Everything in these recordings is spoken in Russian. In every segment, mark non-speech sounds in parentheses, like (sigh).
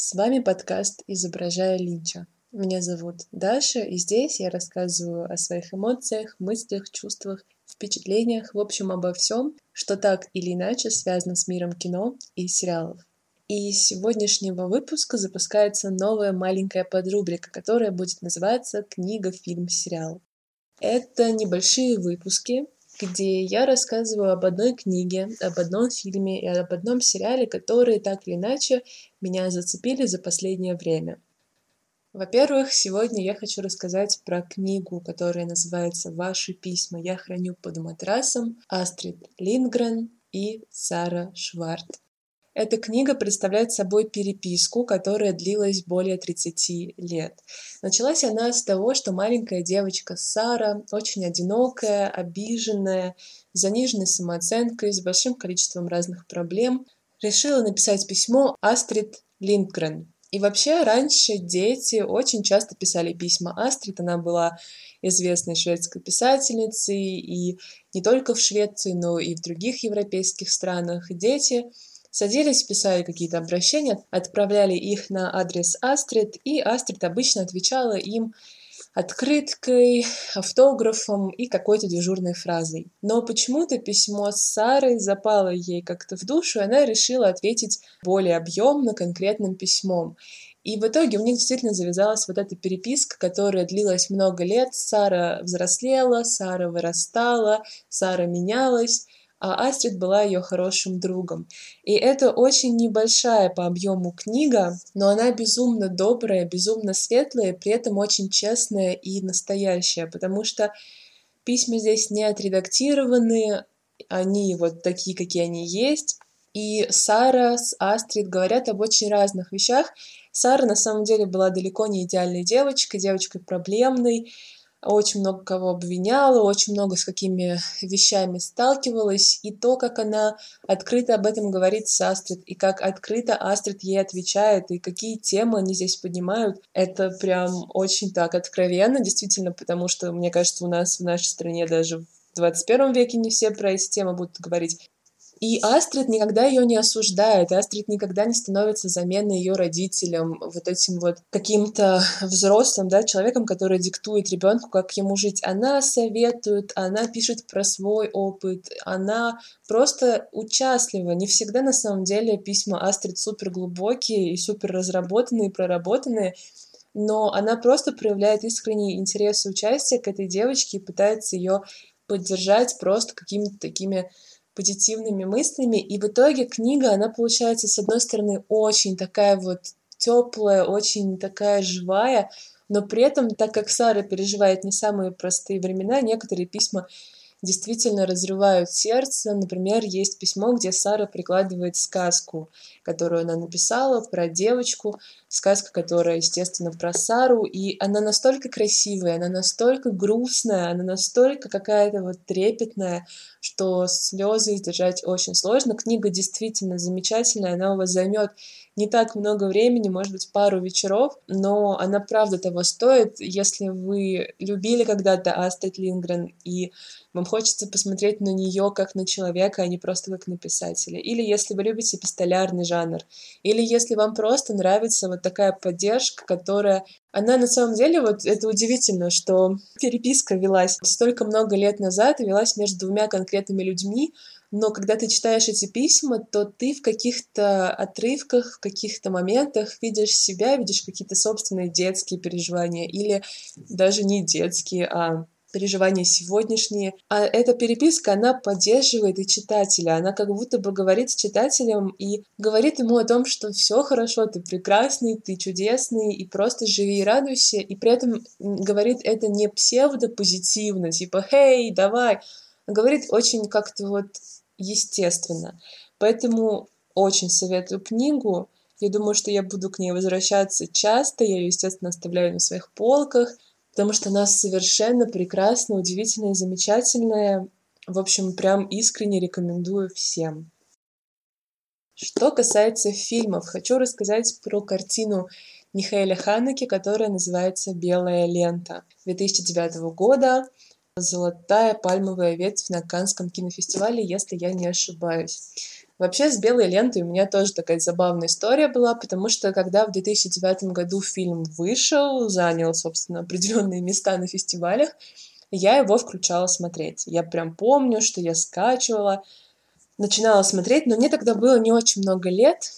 С вами подкаст «Изображая Линча». Меня зовут Даша, и здесь я рассказываю о своих эмоциях, мыслях, чувствах, впечатлениях, в общем, обо всем, что так или иначе связано с миром кино и сериалов. И с сегодняшнего выпуска запускается новая маленькая подрубрика, которая будет называться «Книга, фильм, сериал». Это небольшие выпуски, где я рассказываю об одной книге, об одном фильме и об одном сериале, которые так или иначе меня зацепили за последнее время. Во-первых, сегодня я хочу рассказать про книгу, которая называется «Ваши письма я храню под матрасом» Астрид Линдгрен и Сара Шварт. Эта книга представляет собой переписку, которая длилась более 30 лет. Началась она с того, что маленькая девочка Сара, очень одинокая, обиженная, с заниженной самооценкой, с большим количеством разных проблем, решила написать письмо Астрид Линдгрен. И вообще раньше дети очень часто писали письма Астрид. Она была известной шведской писательницей, и не только в Швеции, но и в других европейских странах. Дети Садились, писали какие-то обращения, отправляли их на адрес Астрид, и Астрид обычно отвечала им открыткой, автографом и какой-то дежурной фразой. Но почему-то письмо с Сарой запало ей как-то в душу, и она решила ответить более объемно, конкретным письмом. И в итоге у них действительно завязалась вот эта переписка, которая длилась много лет. Сара взрослела, Сара вырастала, Сара менялась а Астрид была ее хорошим другом. И это очень небольшая по объему книга, но она безумно добрая, безумно светлая, при этом очень честная и настоящая, потому что письма здесь не отредактированы, они вот такие, какие они есть. И Сара с Астрид говорят об очень разных вещах. Сара на самом деле была далеко не идеальной девочкой, девочкой проблемной, очень много кого обвиняла, очень много с какими вещами сталкивалась, и то, как она открыто об этом говорит с Астрид, и как открыто Астрид ей отвечает, и какие темы они здесь поднимают, это прям очень так откровенно, действительно, потому что, мне кажется, у нас в нашей стране даже в 21 веке не все про эти темы будут говорить. И Астрид никогда ее не осуждает, Астрид никогда не становится заменой ее родителям, вот этим вот каким-то взрослым, да, человеком, который диктует ребенку, как ему жить. Она советует, она пишет про свой опыт, она просто участлива. Не всегда на самом деле письма Астрид супер глубокие и супер разработанные, проработанные, но она просто проявляет искренний интерес и участие к этой девочке и пытается ее поддержать просто какими-то такими позитивными мыслями, и в итоге книга, она получается, с одной стороны, очень такая вот теплая, очень такая живая, но при этом, так как Сара переживает не самые простые времена, некоторые письма действительно разрывают сердце. Например, есть письмо, где Сара прикладывает сказку, которую она написала про девочку, сказка, которая, естественно, про Сару, и она настолько красивая, она настолько грустная, она настолько какая-то вот трепетная, что слезы сдержать очень сложно. Книга действительно замечательная, она у вас займет не так много времени, может быть, пару вечеров, но она правда того стоит. Если вы любили когда-то Астрид Лингрен и вам хочется посмотреть на нее как на человека, а не просто как на писателя. Или если вы любите эпистолярный жанр. Или если вам просто нравится вот такая поддержка, которая... Она на самом деле, вот это удивительно, что переписка велась столько много лет назад и велась между двумя конкретными людьми, но когда ты читаешь эти письма, то ты в каких-то отрывках, в каких-то моментах видишь себя, видишь какие-то собственные детские переживания или даже не детские, а переживания сегодняшние. А эта переписка, она поддерживает и читателя. Она как будто бы говорит с читателем и говорит ему о том, что все хорошо, ты прекрасный, ты чудесный, и просто живи и радуйся. И при этом говорит это не псевдо-позитивно, типа «Хей, давай!» говорит очень как-то вот естественно. Поэтому очень советую книгу. Я думаю, что я буду к ней возвращаться часто. Я ее, естественно, оставляю на своих полках — потому что она совершенно прекрасная, удивительная, замечательная. В общем, прям искренне рекомендую всем. Что касается фильмов, хочу рассказать про картину Михаэля Ханеке, которая называется «Белая лента» 2009 года. Золотая пальмовая ветвь на Канском кинофестивале, если я не ошибаюсь. Вообще, с белой лентой у меня тоже такая забавная история была, потому что когда в 2009 году фильм вышел, занял, собственно, определенные места на фестивалях, я его включала смотреть. Я прям помню, что я скачивала, начинала смотреть, но мне тогда было не очень много лет,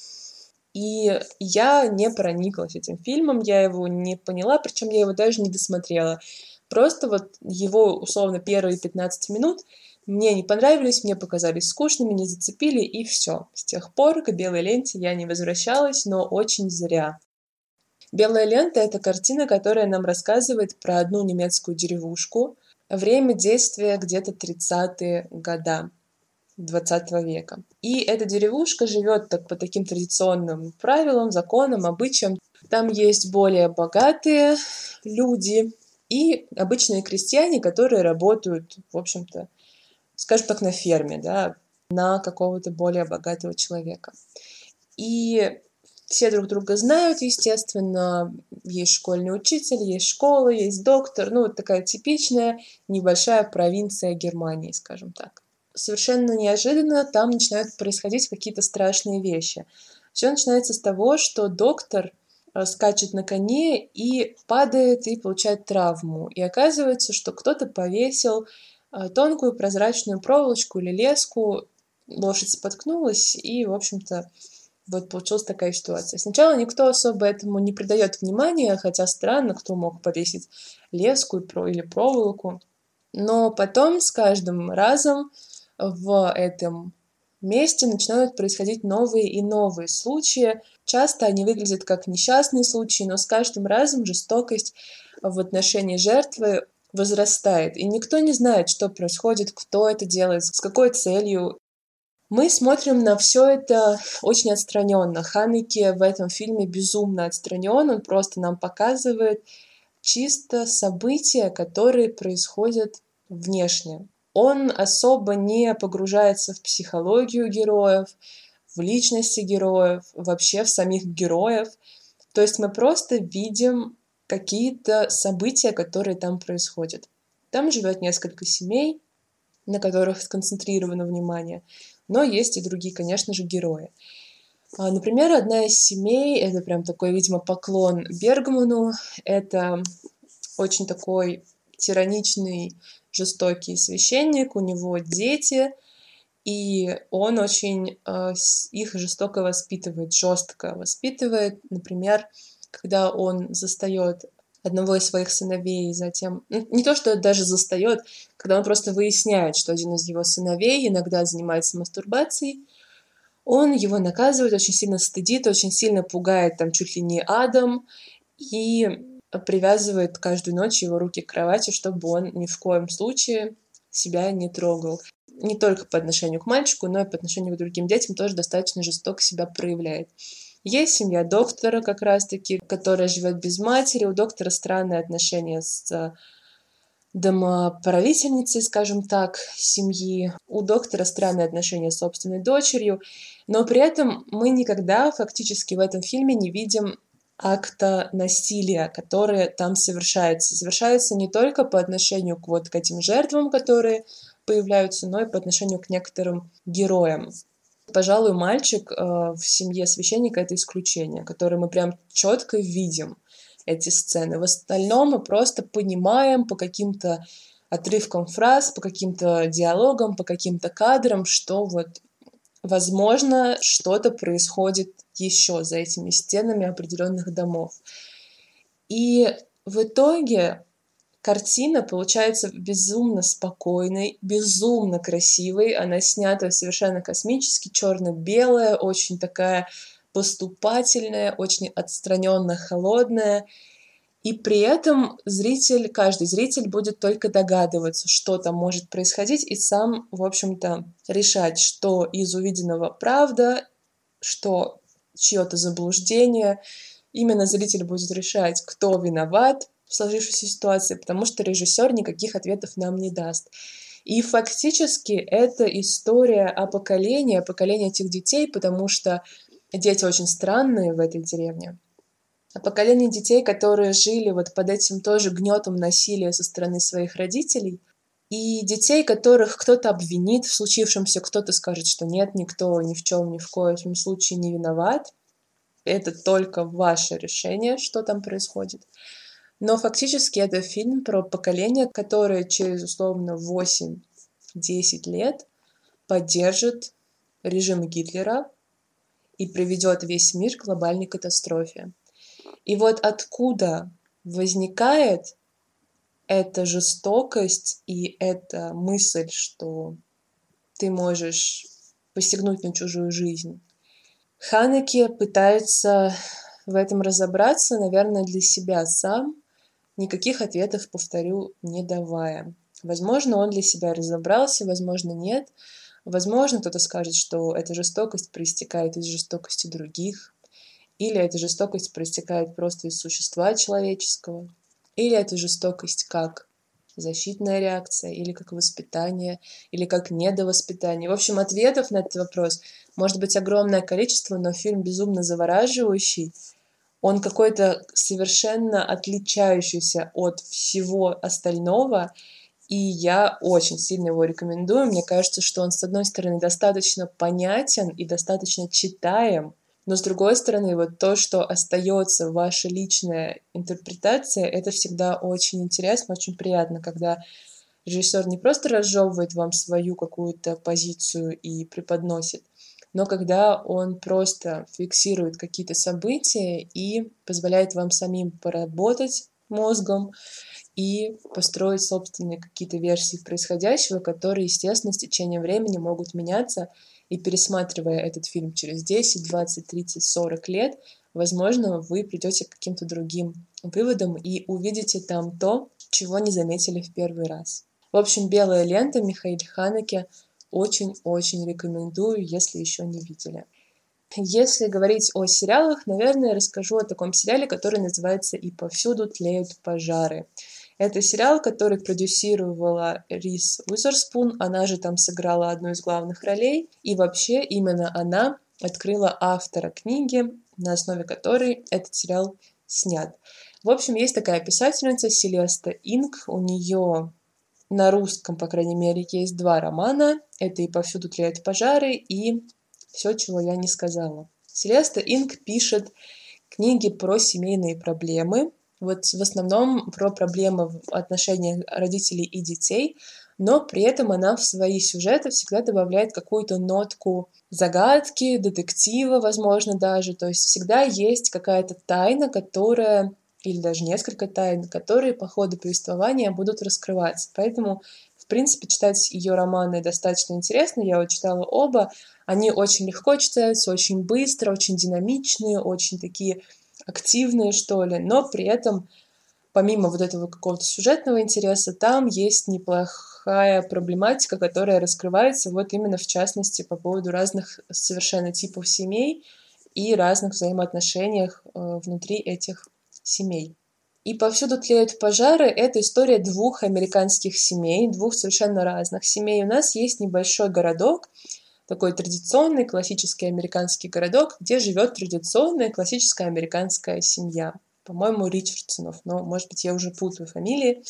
и я не прониклась этим фильмом, я его не поняла, причем я его даже не досмотрела. Просто вот его, условно, первые 15 минут мне не понравились, мне показались скучными, не зацепили, и все. С тех пор к белой ленте я не возвращалась, но очень зря. Белая лента — это картина, которая нам рассказывает про одну немецкую деревушку. Время действия где-то 30-е года 20 века. И эта деревушка живет так, по таким традиционным правилам, законам, обычаям. Там есть более богатые люди и обычные крестьяне, которые работают, в общем-то, скажем так, на ферме, да, на какого-то более богатого человека. И все друг друга знают, естественно, есть школьный учитель, есть школа, есть доктор, ну вот такая типичная небольшая провинция Германии, скажем так. Совершенно неожиданно там начинают происходить какие-то страшные вещи. Все начинается с того, что доктор э, скачет на коне и падает и получает травму. И оказывается, что кто-то повесил тонкую прозрачную проволочку или леску, лошадь споткнулась, и, в общем-то, вот получилась такая ситуация. Сначала никто особо этому не придает внимания, хотя странно, кто мог повесить леску или проволоку. Но потом с каждым разом в этом месте начинают происходить новые и новые случаи. Часто они выглядят как несчастные случаи, но с каждым разом жестокость в отношении жертвы возрастает, и никто не знает, что происходит, кто это делает, с какой целью. Мы смотрим на все это очень отстраненно. Ханеке в этом фильме безумно отстранен, он просто нам показывает чисто события, которые происходят внешне. Он особо не погружается в психологию героев, в личности героев, вообще в самих героев. То есть мы просто видим какие-то события, которые там происходят. Там живет несколько семей, на которых сконцентрировано внимание, но есть и другие, конечно же, герои. А, например, одна из семей, это прям такой, видимо, поклон Бергману, это очень такой тираничный, жестокий священник, у него дети, и он очень э, их жестоко воспитывает, жестко воспитывает. Например, когда он застает одного из своих сыновей, и затем... Ну, не то, что даже застает, когда он просто выясняет, что один из его сыновей иногда занимается мастурбацией, он его наказывает, очень сильно стыдит, очень сильно пугает там чуть ли не адом и привязывает каждую ночь его руки к кровати, чтобы он ни в коем случае себя не трогал. Не только по отношению к мальчику, но и по отношению к другим детям тоже достаточно жестоко себя проявляет. Есть семья доктора как раз-таки, которая живет без матери. У доктора странные отношения с э, домоправительницей, скажем так, семьи. У доктора странные отношения с собственной дочерью. Но при этом мы никогда фактически в этом фильме не видим акта насилия, которые там совершаются. Совершаются не только по отношению к вот к этим жертвам, которые появляются, но и по отношению к некоторым героям. Пожалуй, мальчик э, в семье священника — это исключение, которое мы прям четко видим эти сцены. В остальном мы просто понимаем по каким-то отрывкам фраз, по каким-то диалогам, по каким-то кадрам, что вот, возможно, что-то происходит еще за этими стенами определенных домов. И в итоге Картина получается безумно спокойной, безумно красивой. Она снята совершенно космически, черно-белая, очень такая поступательная, очень отстраненно холодная. И при этом зритель, каждый зритель будет только догадываться, что там может происходить, и сам, в общем-то, решать, что из увиденного правда, что чье-то заблуждение. Именно зритель будет решать, кто виноват, в сложившейся ситуации, потому что режиссер никаких ответов нам не даст. И фактически это история о поколении, о поколении этих детей, потому что дети очень странные в этой деревне. О поколении детей, которые жили вот под этим тоже гнетом насилия со стороны своих родителей. и детей, которых кто-то обвинит в случившемся, кто-то скажет, что нет, никто ни в чем, ни в коем случае не виноват. Это только ваше решение, что там происходит. Но фактически это фильм про поколение, которое через условно 8-10 лет поддержит режим Гитлера и приведет весь мир к глобальной катастрофе. И вот откуда возникает эта жестокость и эта мысль, что ты можешь посягнуть на чужую жизнь. Ханеке пытается в этом разобраться, наверное, для себя сам, никаких ответов, повторю, не давая. Возможно, он для себя разобрался, возможно, нет. Возможно, кто-то скажет, что эта жестокость проистекает из жестокости других, или эта жестокость проистекает просто из существа человеческого. Или это жестокость как защитная реакция, или как воспитание, или как недовоспитание. В общем, ответов на этот вопрос может быть огромное количество, но фильм безумно завораживающий. Он какой-то совершенно отличающийся от всего остального, и я очень сильно его рекомендую. Мне кажется, что он, с одной стороны, достаточно понятен и достаточно читаем, но с другой стороны, вот то, что остается ваша личная интерпретация, это всегда очень интересно, очень приятно, когда режиссер не просто разжевывает вам свою какую-то позицию и преподносит, но когда он просто фиксирует какие-то события и позволяет вам самим поработать мозгом и построить собственные какие-то версии происходящего, которые, естественно, с течением времени могут меняться, и пересматривая этот фильм через 10, 20, 30, 40 лет, возможно, вы придете к каким-то другим выводам и увидите там то, чего не заметили в первый раз. В общем, «Белая лента» Михаил Ханеке очень-очень рекомендую, если еще не видели. Если говорить о сериалах, наверное, расскажу о таком сериале, который называется «И повсюду тлеют пожары». Это сериал, который продюсировала Рис Уизерспун, она же там сыграла одну из главных ролей, и вообще именно она открыла автора книги, на основе которой этот сериал снят. В общем, есть такая писательница Селеста Инг, у нее на русском, по крайней мере, есть два романа. Это «И повсюду тлеют пожары» и «Все, чего я не сказала». Селеста Инг пишет книги про семейные проблемы, вот в основном про проблемы в отношениях родителей и детей, но при этом она в свои сюжеты всегда добавляет какую-то нотку загадки, детектива, возможно, даже. То есть всегда есть какая-то тайна, которая или даже несколько тайн, которые по ходу повествования будут раскрываться. Поэтому, в принципе, читать ее романы достаточно интересно. Я вот читала оба. Они очень легко читаются, очень быстро, очень динамичные, очень такие активные, что ли, но при этом, помимо вот этого какого-то сюжетного интереса, там есть неплохая проблематика, которая раскрывается вот именно в частности по поводу разных совершенно типов семей и разных взаимоотношениях э, внутри этих семей. И повсюду тлеют пожары. Это история двух американских семей, двух совершенно разных семей. У нас есть небольшой городок, такой традиционный классический американский городок, где живет традиционная классическая американская семья. По-моему, Ричардсонов, но, может быть, я уже путаю фамилии.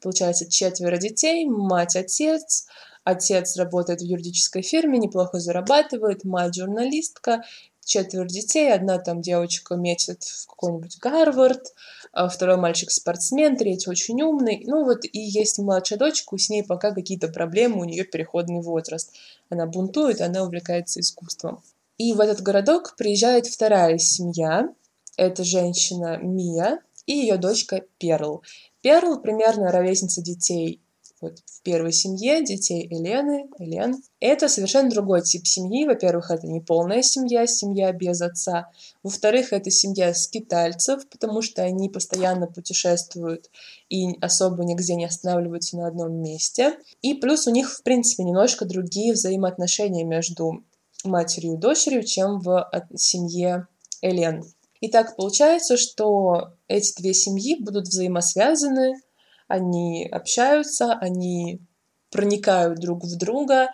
Получается, четверо детей, мать, отец. Отец работает в юридической фирме, неплохо зарабатывает, мать журналистка, четверо детей, одна там девочка метит в какой-нибудь Гарвард, а второй мальчик спортсмен, третий очень умный. Ну вот и есть младшая дочка, с ней пока какие-то проблемы, у нее переходный возраст. Она бунтует, она увлекается искусством. И в этот городок приезжает вторая семья. Это женщина Мия и ее дочка Перл. Перл примерно ровесница детей вот в первой семье детей Елены, Елен. Это совершенно другой тип семьи. Во-первых, это не полная семья, семья без отца. Во-вторых, это семья скитальцев, потому что они постоянно путешествуют и особо нигде не останавливаются на одном месте. И плюс у них, в принципе, немножко другие взаимоотношения между матерью и дочерью, чем в семье Элен. И так получается, что эти две семьи будут взаимосвязаны, они общаются, они проникают друг в друга.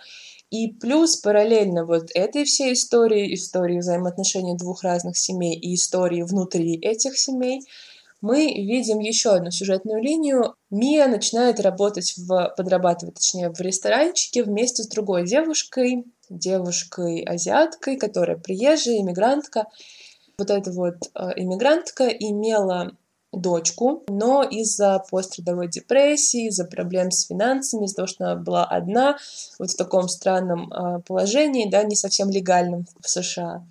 И плюс параллельно вот этой всей истории, истории взаимоотношений двух разных семей и истории внутри этих семей, мы видим еще одну сюжетную линию. Мия начинает работать в, подрабатывать, точнее, в ресторанчике вместе с другой девушкой, девушкой-азиаткой, которая приезжая, иммигрантка. Вот эта вот э, иммигрантка имела дочку, но из-за пострадовой депрессии, из-за проблем с финансами, из-за того, что она была одна, вот в таком странном э, положении, да, не совсем легальном в США,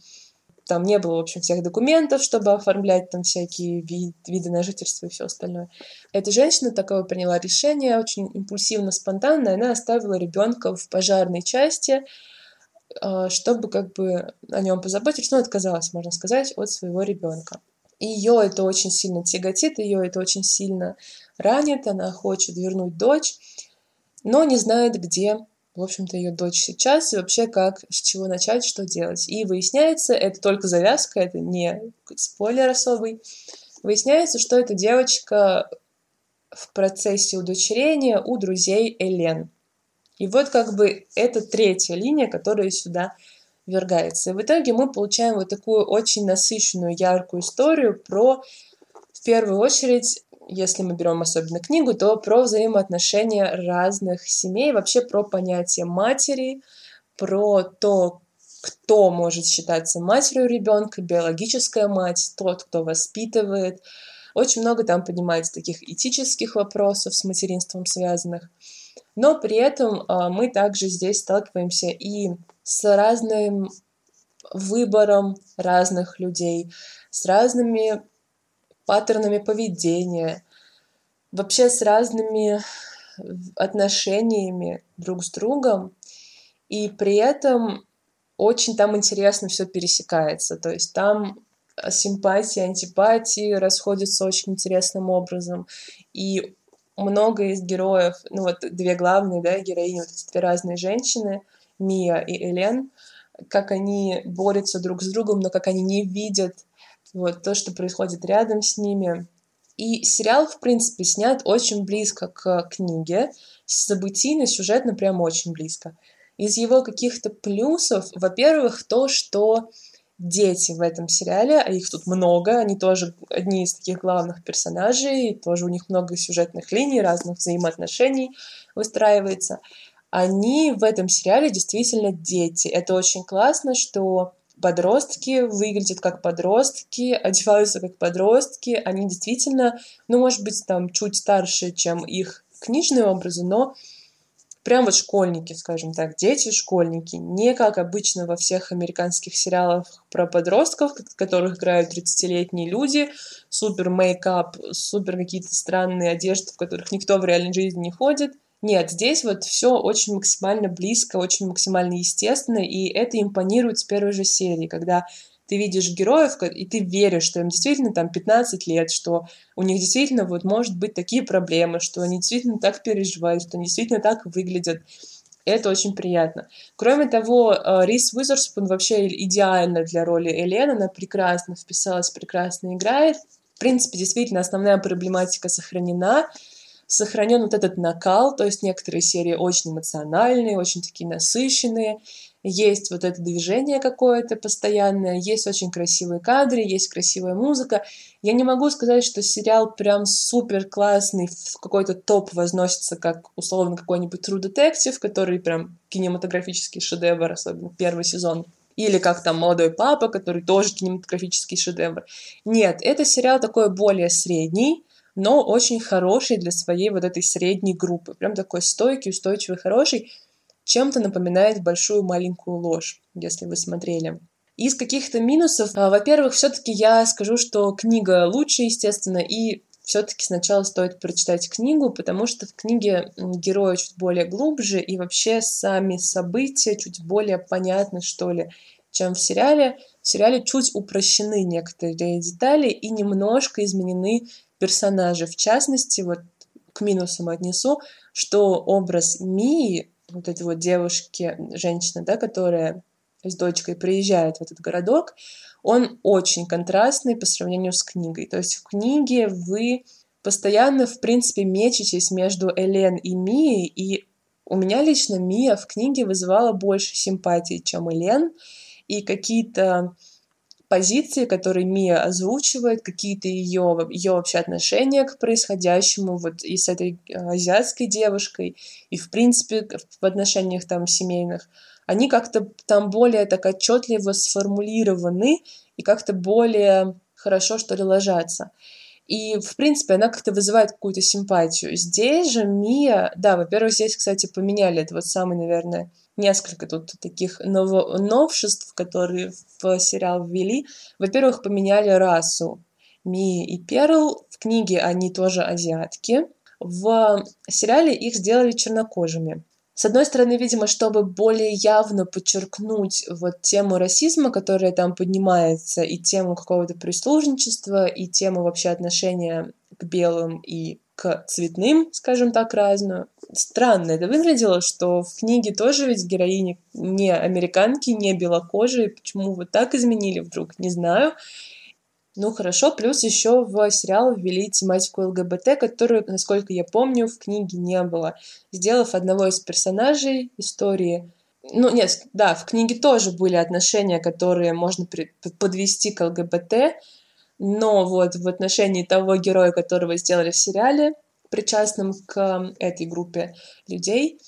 там не было, в общем, всех документов, чтобы оформлять там всякие вид, виды на жительство и все остальное. Эта женщина такое приняла решение, очень импульсивно, спонтанно, она оставила ребенка в пожарной части, а, чтобы как бы о нем позаботиться, но отказалась, можно сказать, от своего ребенка. Ее это очень сильно тяготит, ее это очень сильно ранит, она хочет вернуть дочь, но не знает, где в общем-то, ее дочь сейчас, и вообще как, с чего начать, что делать. И выясняется, это только завязка, это не спойлер особый, выясняется, что эта девочка в процессе удочерения у друзей Элен. И вот как бы это третья линия, которая сюда ввергается. И в итоге мы получаем вот такую очень насыщенную, яркую историю про, в первую очередь, если мы берем особенно книгу, то про взаимоотношения разных семей, вообще про понятие матери, про то, кто может считаться матерью ребенка, биологическая мать, тот, кто воспитывает. Очень много там поднимается таких этических вопросов с материнством связанных. Но при этом а, мы также здесь сталкиваемся и с разным выбором разных людей, с разными паттернами поведения, вообще с разными отношениями друг с другом, и при этом очень там интересно все пересекается. То есть там симпатии, антипатии расходятся очень интересным образом. И много из героев, ну вот две главные, да, героини, вот эти две разные женщины, Мия и Элен, как они борются друг с другом, но как они не видят вот то, что происходит рядом с ними. И сериал, в принципе, снят очень близко к книге, событийно, сюжетно прям очень близко. Из его каких-то плюсов, во-первых, то, что дети в этом сериале, а их тут много, они тоже одни из таких главных персонажей, тоже у них много сюжетных линий, разных взаимоотношений выстраивается. Они в этом сериале действительно дети. Это очень классно, что подростки выглядят как подростки, (laughs) одеваются как подростки, они действительно, ну, может быть, там чуть старше, чем их книжные образы, но прям вот школьники, скажем так, дети-школьники, не как обычно во всех американских сериалах про подростков, в которых играют 30-летние люди, супер мейкап, супер какие-то странные одежды, в которых никто в реальной жизни не ходит – нет, здесь вот все очень максимально близко, очень максимально естественно, и это импонирует с первой же серии, когда ты видишь героев, и ты веришь, что им действительно там 15 лет, что у них действительно вот может быть такие проблемы, что они действительно так переживают, что они действительно так выглядят. Это очень приятно. Кроме того, э, Рис Уизерспун вообще идеально для роли Элен, она прекрасно вписалась, прекрасно играет. В принципе, действительно, основная проблематика сохранена, сохранен вот этот накал, то есть некоторые серии очень эмоциональные, очень такие насыщенные, есть вот это движение какое-то постоянное, есть очень красивые кадры, есть красивая музыка. Я не могу сказать, что сериал прям супер классный, в какой-то топ возносится, как условно какой-нибудь True Detective, который прям кинематографический шедевр, особенно первый сезон. Или как там «Молодой папа», который тоже кинематографический шедевр. Нет, это сериал такой более средний, но очень хороший для своей вот этой средней группы. Прям такой стойкий, устойчивый, хороший. Чем-то напоминает большую маленькую ложь, если вы смотрели. Из каких-то минусов, а, во-первых, все-таки я скажу, что книга лучше, естественно, и все-таки сначала стоит прочитать книгу, потому что в книге герои чуть более глубже, и вообще сами события чуть более понятны, что ли, чем в сериале. В сериале чуть упрощены некоторые детали и немножко изменены персонажи. В частности, вот к минусам отнесу, что образ Мии, вот этой вот девушки, женщины, да, которая с дочкой приезжает в этот городок, он очень контрастный по сравнению с книгой. То есть в книге вы постоянно, в принципе, мечетесь между Элен и Мией, и у меня лично Мия в книге вызывала больше симпатии, чем Элен, и какие-то позиции, которые Мия озвучивает, какие-то ее, ее вообще отношения к происходящему, вот и с этой э, азиатской девушкой, и в принципе в отношениях там семейных, они как-то там более так отчетливо сформулированы и как-то более хорошо, что ли, ложатся. И, в принципе, она как-то вызывает какую-то симпатию. Здесь же Мия, да, во-первых, здесь, кстати, поменяли, это вот самый, наверное, несколько тут таких ново- новшеств, которые в сериал ввели. Во-первых, поменяли расу. Ми и Перл в книге они тоже азиатки. В сериале их сделали чернокожими. С одной стороны, видимо, чтобы более явно подчеркнуть вот тему расизма, которая там поднимается, и тему какого-то прислужничества, и тему вообще отношения к белым и к цветным, скажем так, разную. Странно это выглядело, что в книге тоже ведь героини не американки, не белокожие. Почему вот так изменили вдруг, не знаю. Ну хорошо, плюс еще в сериал ввели тематику ЛГБТ, которую, насколько я помню, в книге не было, сделав одного из персонажей истории. Ну нет, да, в книге тоже были отношения, которые можно подвести к ЛГБТ, но вот в отношении того героя, которого сделали в сериале, причастным к этой группе людей,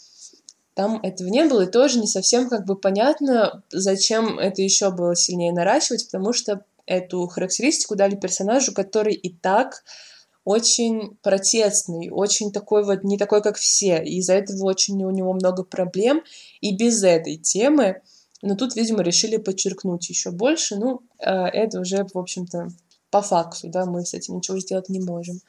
там этого не было, и тоже не совсем как бы понятно, зачем это еще было сильнее наращивать, потому что эту характеристику дали персонажу, который и так очень протестный, очень такой вот, не такой, как все, и из-за этого очень у него много проблем, и без этой темы, но тут, видимо, решили подчеркнуть еще больше, ну, э, это уже, в общем-то, по факту, да, мы с этим ничего сделать не можем.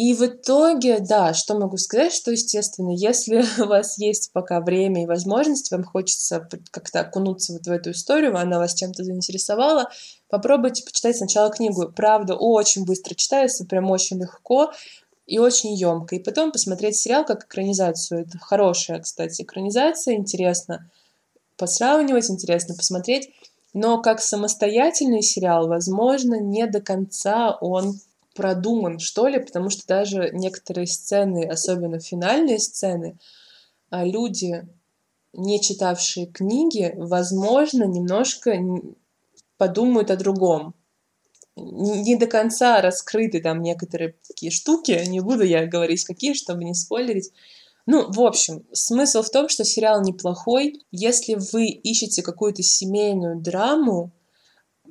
И в итоге, да, что могу сказать, что, естественно, если (laughs) у вас есть пока время и возможность, вам хочется как-то окунуться вот в эту историю, она вас чем-то заинтересовала, попробуйте почитать сначала книгу. Правда, очень быстро читается, прям очень легко и очень емко. И потом посмотреть сериал как экранизацию. Это хорошая, кстати, экранизация, интересно посравнивать, интересно посмотреть. Но как самостоятельный сериал, возможно, не до конца он продуман, что ли, потому что даже некоторые сцены, особенно финальные сцены, а, люди, не читавшие книги, возможно, немножко подумают о другом. Не до конца раскрыты там некоторые такие штуки, не буду я говорить какие, чтобы не спойлерить. Ну, в общем, смысл в том, что сериал неплохой. Если вы ищете какую-то семейную драму,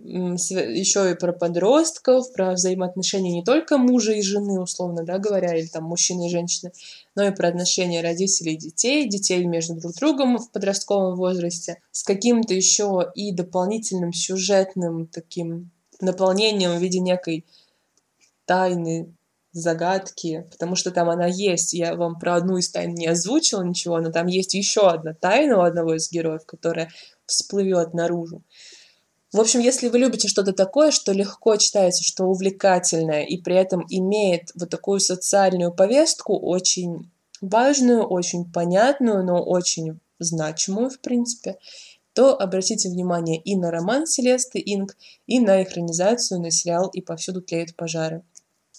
еще и про подростков, про взаимоотношения не только мужа и жены, условно, да, говоря, или там мужчины и женщины, но и про отношения родителей и детей, детей между друг другом в подростковом возрасте, с каким-то еще и дополнительным сюжетным таким наполнением в виде некой тайны, загадки, потому что там она есть. Я вам про одну из тайн не озвучила ничего, но там есть еще одна тайна у одного из героев, которая всплывет наружу. В общем, если вы любите что-то такое, что легко читается, что увлекательное, и при этом имеет вот такую социальную повестку, очень важную, очень понятную, но очень значимую, в принципе, то обратите внимание и на роман Селесты Инг, и на экранизацию, на сериал «И повсюду тлеют пожары».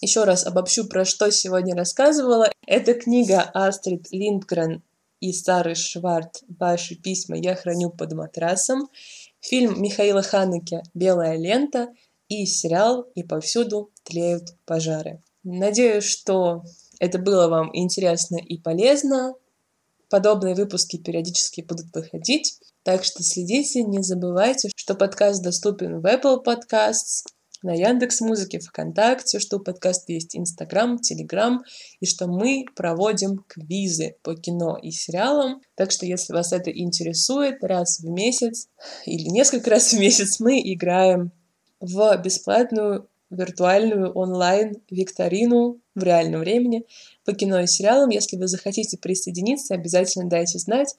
Еще раз обобщу, про что сегодня рассказывала. Это книга Астрид Линдгрен и Сары Шварт «Ваши письма я храню под матрасом». Фильм Михаила Ханеке «Белая лента» и сериал «И повсюду тлеют пожары». Надеюсь, что это было вам интересно и полезно. Подобные выпуски периодически будут выходить. Так что следите, не забывайте, что подкаст доступен в Apple Podcasts, на Яндекс Музыке, ВКонтакте, что у подкаста есть Инстаграм, Телеграм, и что мы проводим квизы по кино и сериалам. Так что, если вас это интересует, раз в месяц или несколько раз в месяц мы играем в бесплатную виртуальную онлайн-викторину в реальном времени по кино и сериалам. Если вы захотите присоединиться, обязательно дайте знать.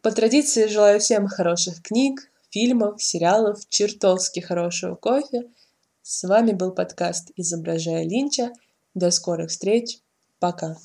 По традиции желаю всем хороших книг, фильмов, сериалов, чертовски хорошего кофе. С вами был подкаст «Изображая Линча». До скорых встреч. Пока.